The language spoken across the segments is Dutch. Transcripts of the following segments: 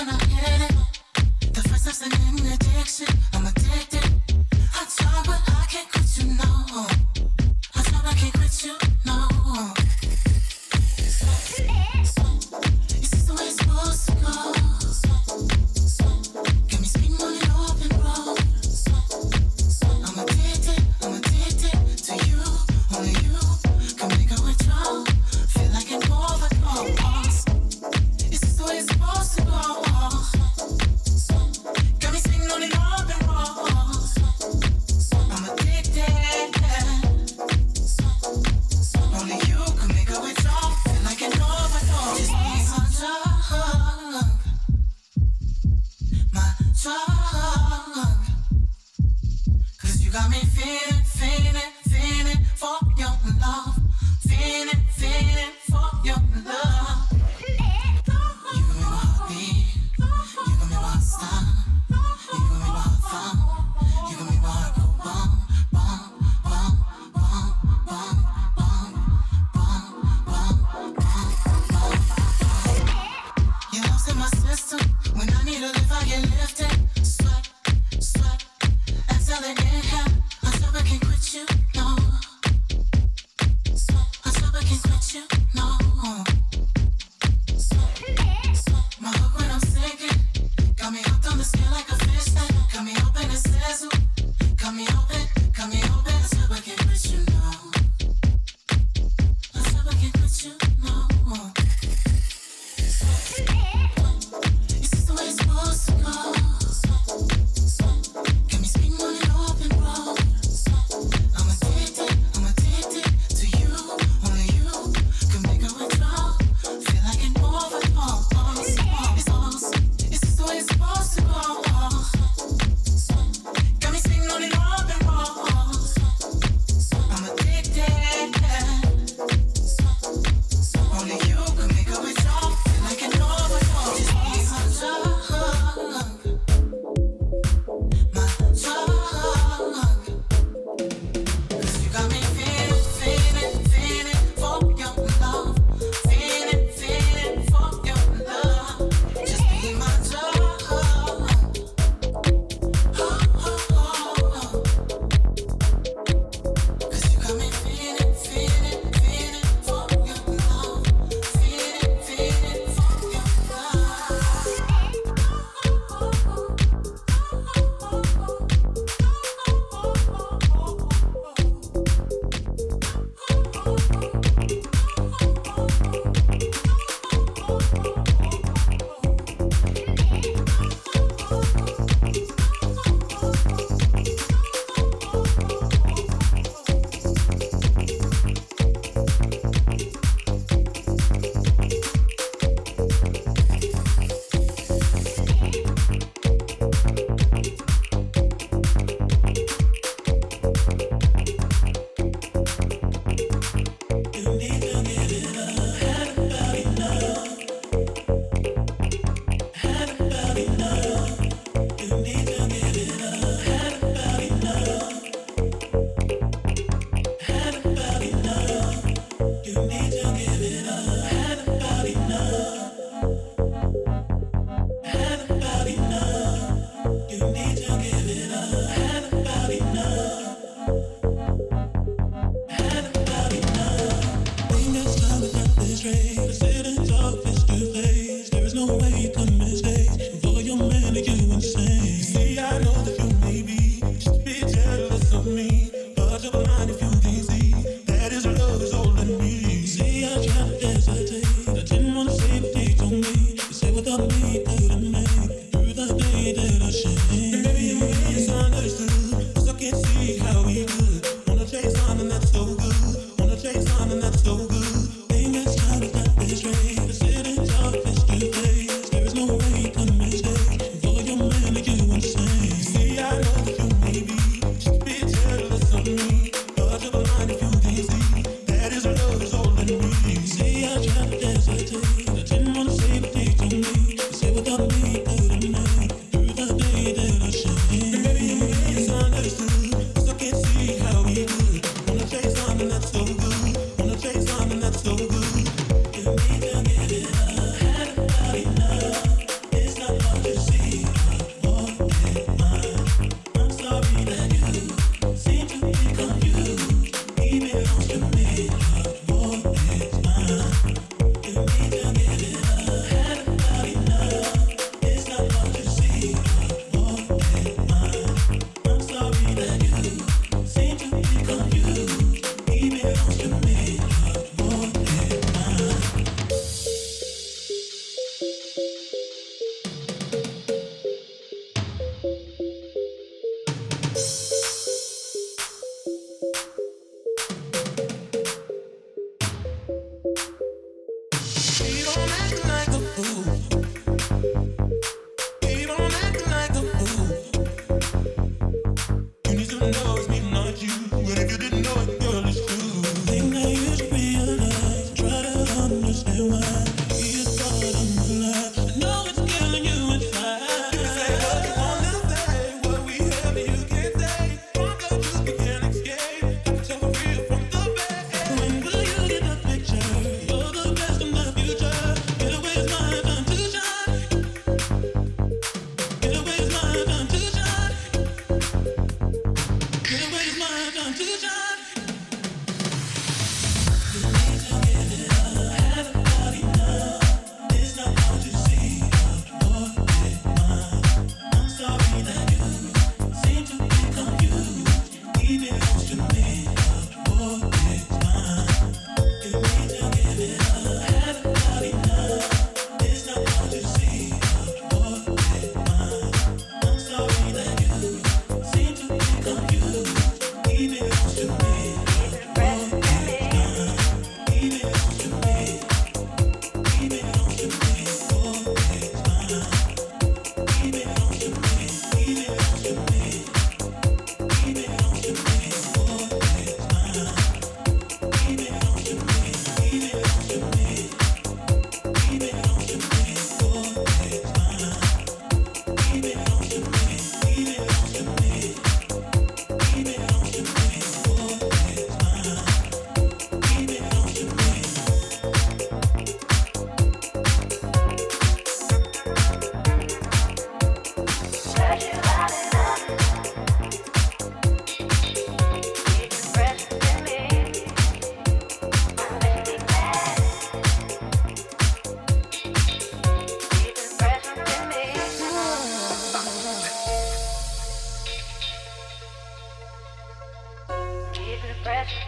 when I get it. The first time's an addiction.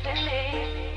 destiny.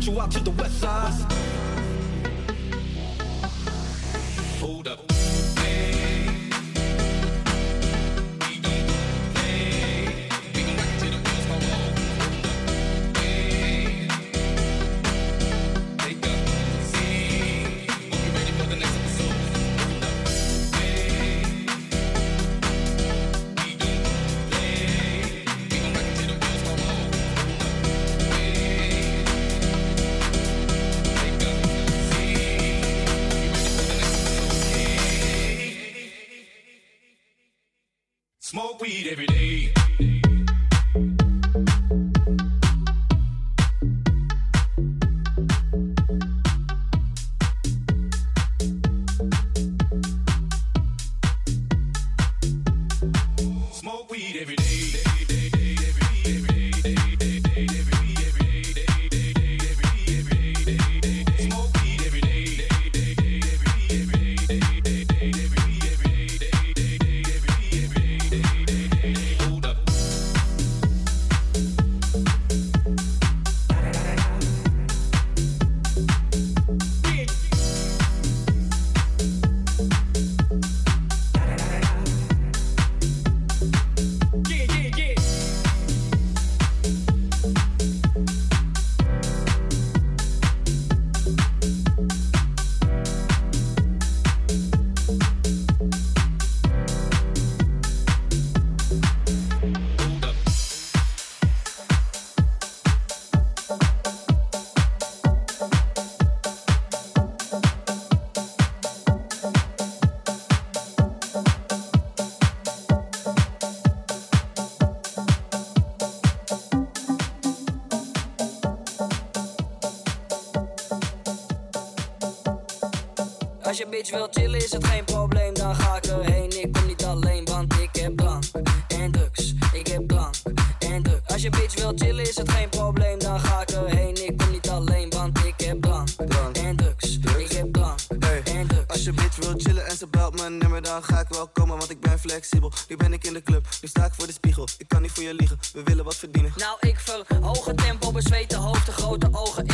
South Central out to the west side. Je bitch wil chillen is het geen probleem, dan ga ik erheen. Ik kom niet alleen, want ik heb drank en drugs. Ik heb drank en drugs. Als je bitch wil chillen is het geen probleem, dan ga ik erheen. Ik kom niet alleen, want ik heb Drank. en drugs. Ik heb Hey, en drugs. Als je bitch wil chillen en ze belt mijn nummer, dan ga ik wel komen, want ik ben flexibel. Nu ben ik in de club, nu sta ik voor de spiegel. Ik kan niet voor je liegen, we willen wat verdienen. Nou, ik verhoog het tempo, bezweten hoofd, de grote ogen.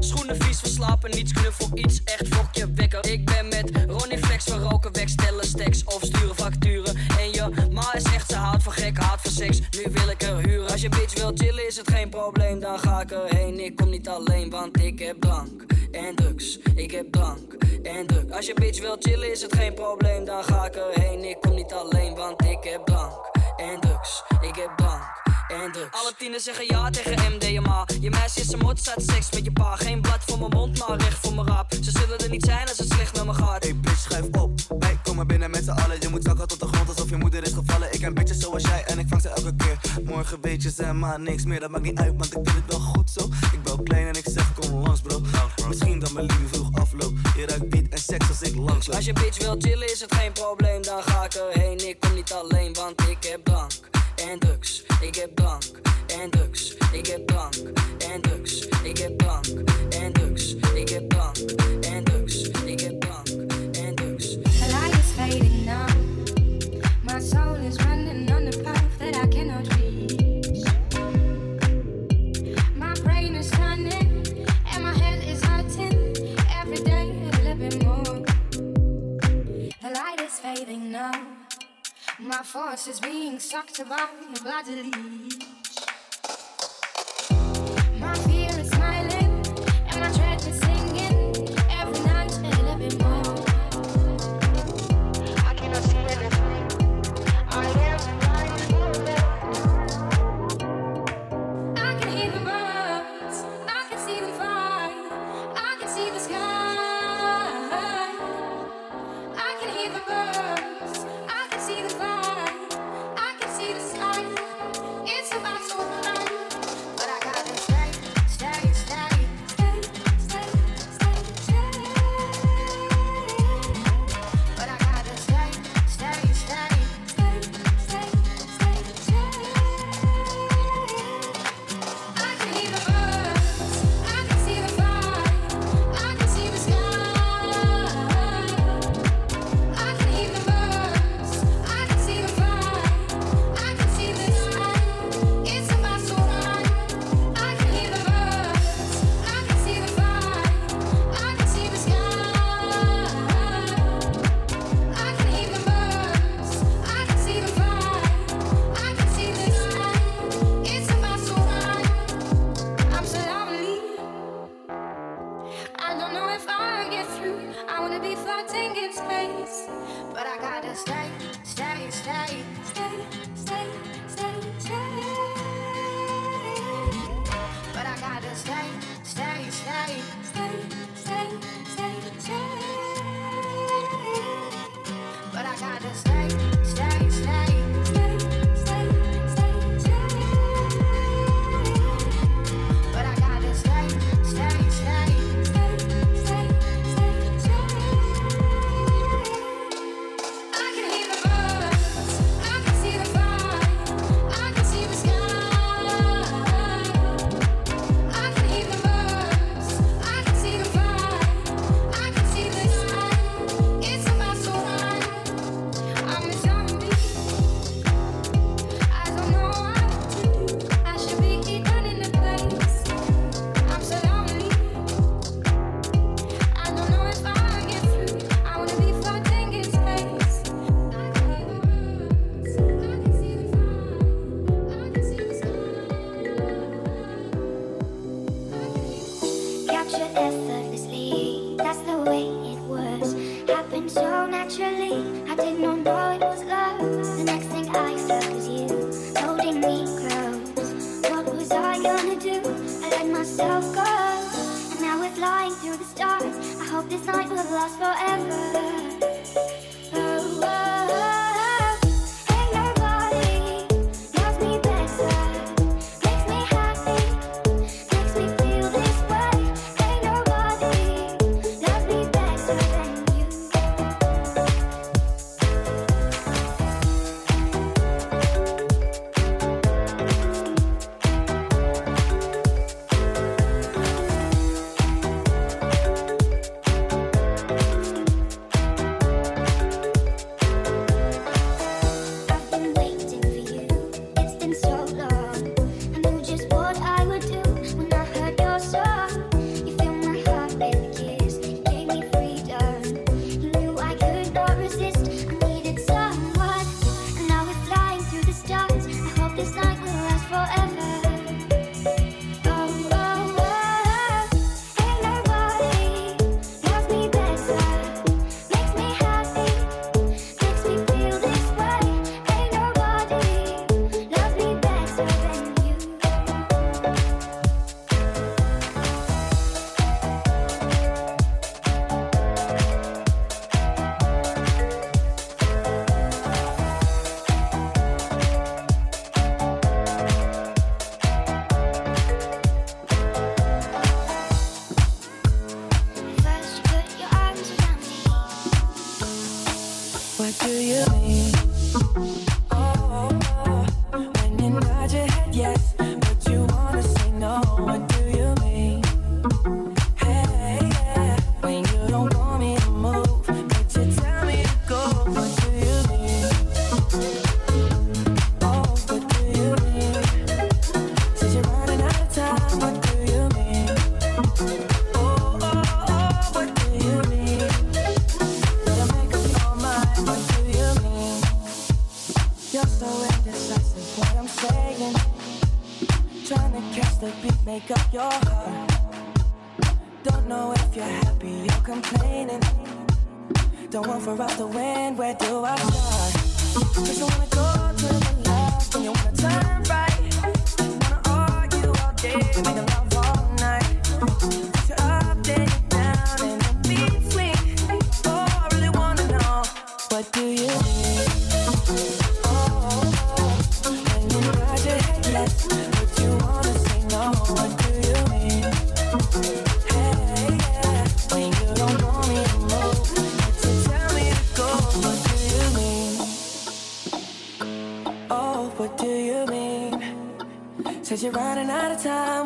Schoenen vies verslapen, niets knuffel, iets echt fokje wekker. Ik ben met Ronnie Flex, we roken weg, stellen stacks of sturen facturen. En je ma is echt, ze houdt van gek, houdt van seks. Nu wil ik er huren. Als je bitch wil chillen, is het geen probleem, dan ga ik erheen. Ik kom niet alleen, want ik heb drank en drugs. Ik heb drank en drugs. Als je bitch wil chillen, is het geen probleem, dan ga ik erheen. Ik kom niet alleen, want ik heb drank en drugs. Ik heb drank en drugs. Alle tieners zeggen ja tegen MDMA. Je meisje is een mot, staat seks met je pa. Geen blad voor mijn mond, maar recht voor mijn rap. Ze zullen er niet zijn als het slecht met me gaat. Hey bitch, schuif op. Wij komen binnen met z'n allen. Je moet zakken tot de grond alsof je moeder is gevallen. Ik ken bitches zoals jij en ik vang ze elke keer. Morgen weet je ze maar niks meer. Dat maakt niet uit, want ik vind het wel goed zo. Ik bel klein en ik zeg kom langs bro. Misschien dat mijn liefde vroeg afloopt. Je ruikt beat en seks als ik langs loop. Als je bitch wil chillen is het geen probleem, dan ga ik erheen. Ik kom niet alleen, want ik heb drank en drugs. Ik heb My force is being sucked by a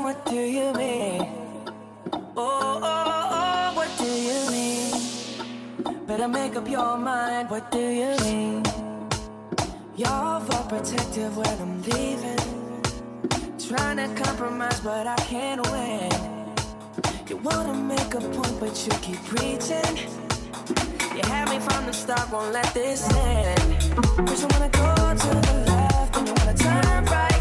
what do you mean? Oh, oh, oh, what do you mean? Better make up your mind, what do you mean? You're overprotective when I'm leaving. Trying to compromise, but I can't win. You wanna make a point, but you keep preaching. You had me from the start, won't let this end. First, you wanna go to the left, and you wanna turn right.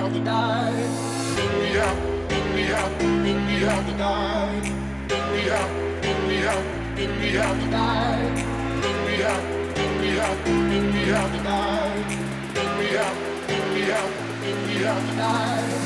out the dive. Pick me up, pick me up, pick me out the dive. Pick me up, pick me up, pick me out the dive. Pick me up, pick me up, pick me out the dive. Pick me up, pick me up, pick me out the dive.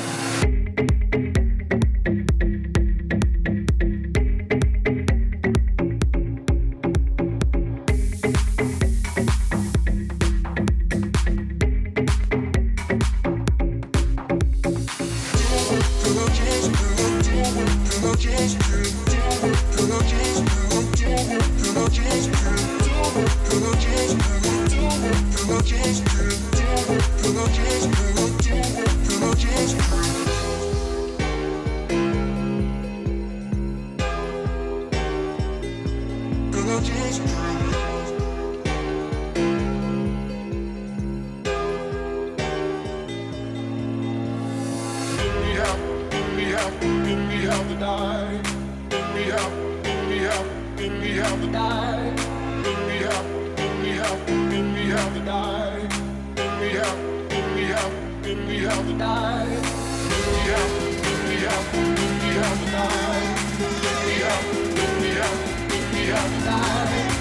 out, get me out to die. we have. out, get me out, get me out to die. we have. out, get me out, get me out to die. we have. out, get me out, get me out to die. we have. out, get me out, get me out to to die.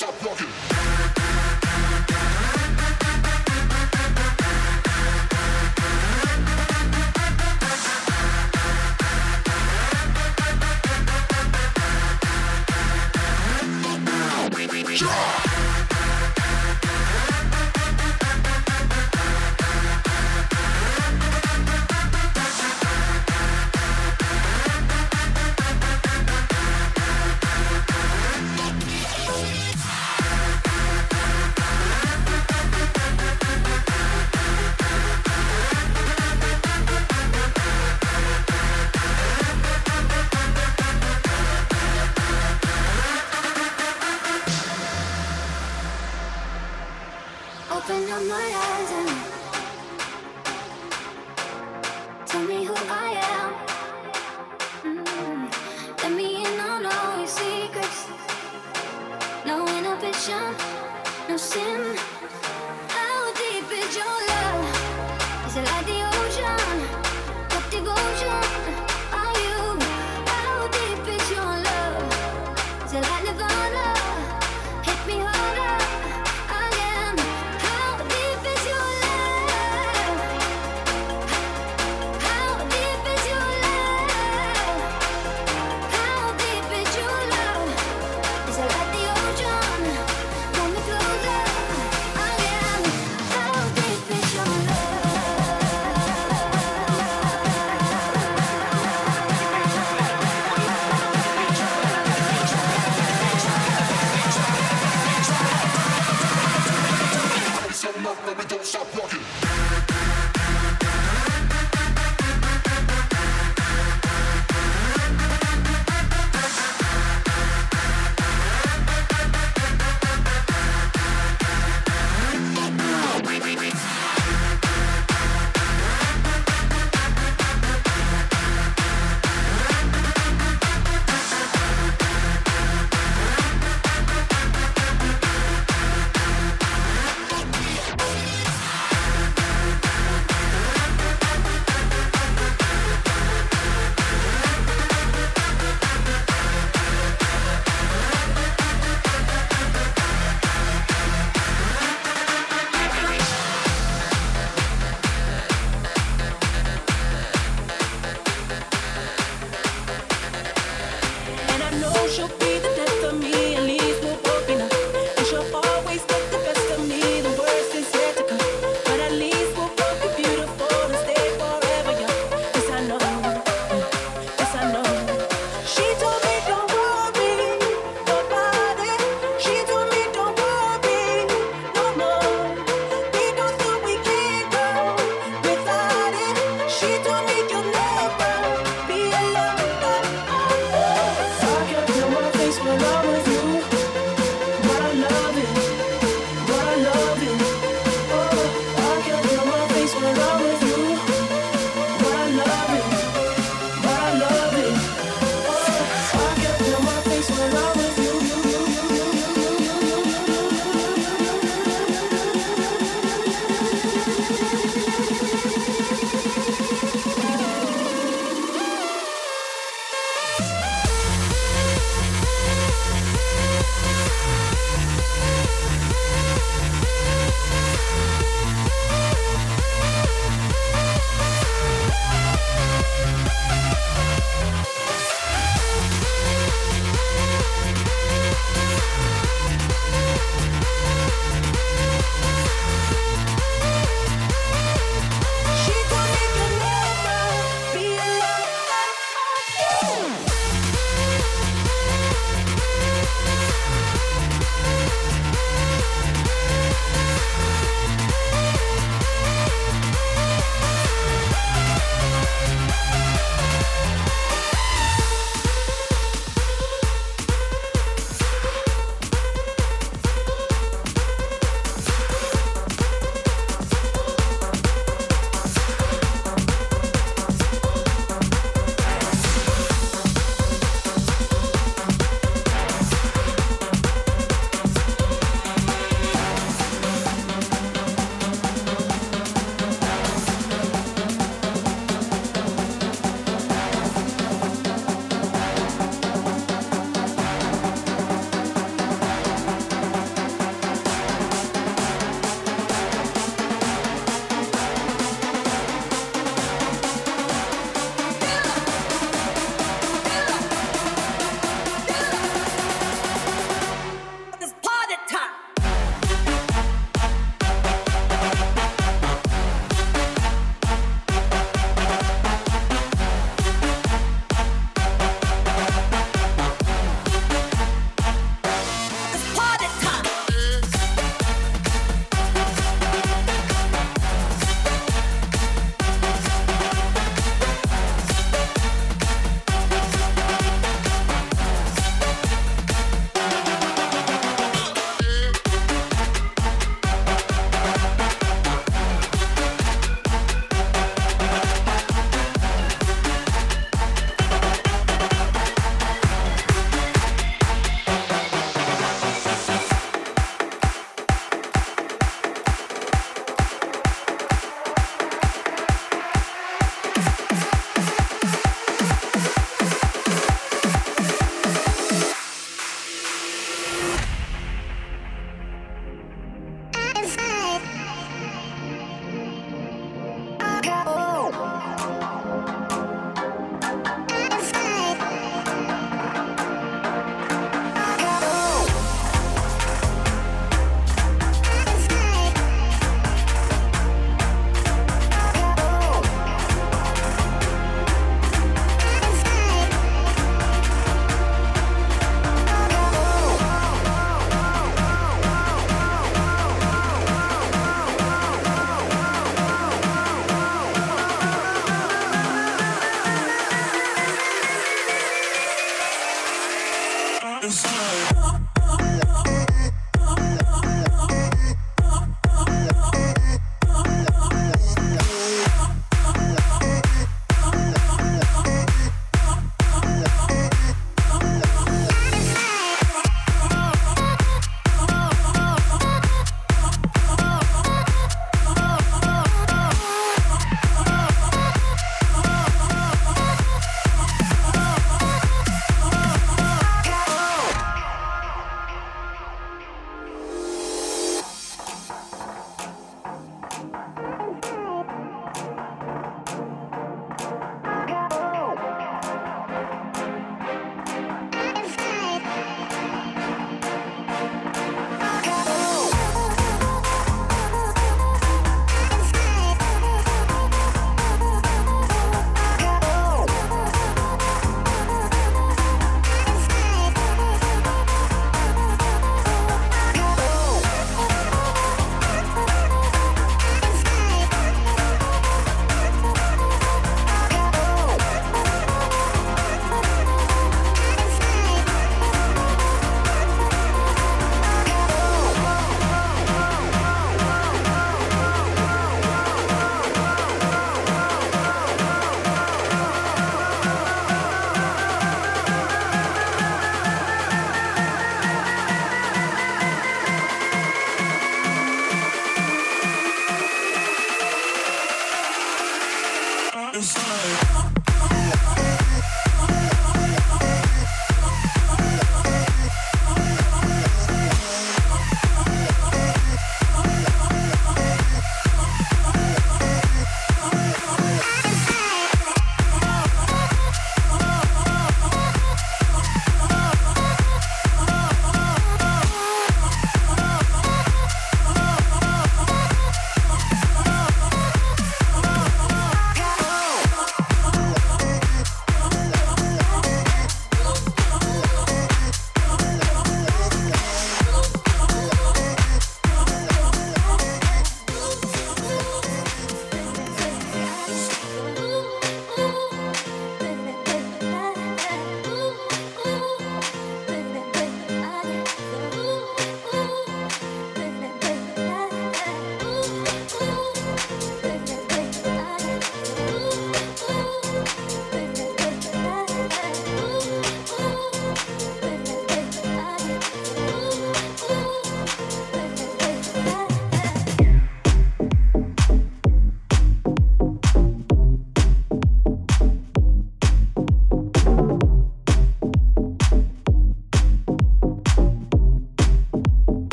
Stop blocking.